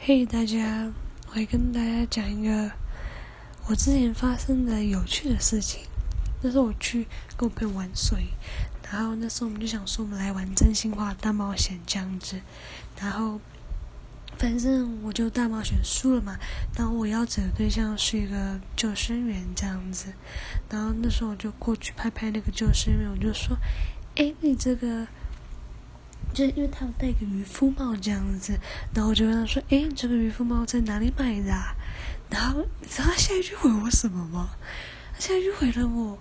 嘿，大家，我跟大家讲一个我之前发生的有趣的事情。那时候我去跟我朋友玩水，然后那时候我们就想说，我们来玩真心话大冒险这样子。然后，反正我就大冒险输了嘛。然后我要找的对象是一个救生员这样子。然后那时候我就过去拍拍那个救生员，我就说：“哎，你这个……”就因为他有戴个渔夫帽这样子，然后我就问他说：“诶，这个渔夫帽在哪里买的？”然后你知道他下一句回我什么吗？他下一句回了我，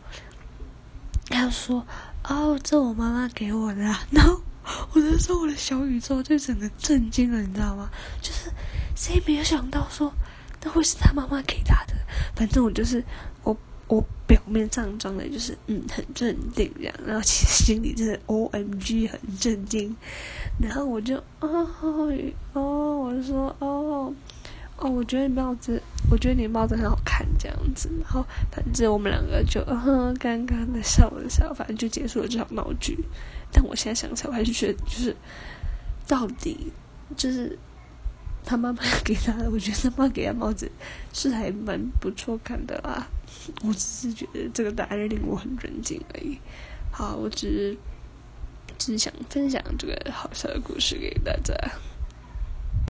他说：“哦，这我妈妈给我的。”啊然后我那时候我的小宇宙就整个震惊了，你知道吗？就是谁没有想到说那会是他妈妈给他的？反正我就是。我表面上装的就是嗯很镇定这样，然后其实心里真的 O M G 很震惊，然后我就哦哦，我就说哦哦，我觉得你帽子，我觉得你帽子很好看这样子，然后反正我们两个就嗯尴尬的笑了笑，反正就结束了这场闹剧。但我现在想起来，我还是觉得就是到底就是。他妈妈给他的，我觉得他妈给他帽子是还蛮不错看的啦。我只是觉得这个答案令我很震惊而已。好，我只是只是想分享这个好笑的故事给大家。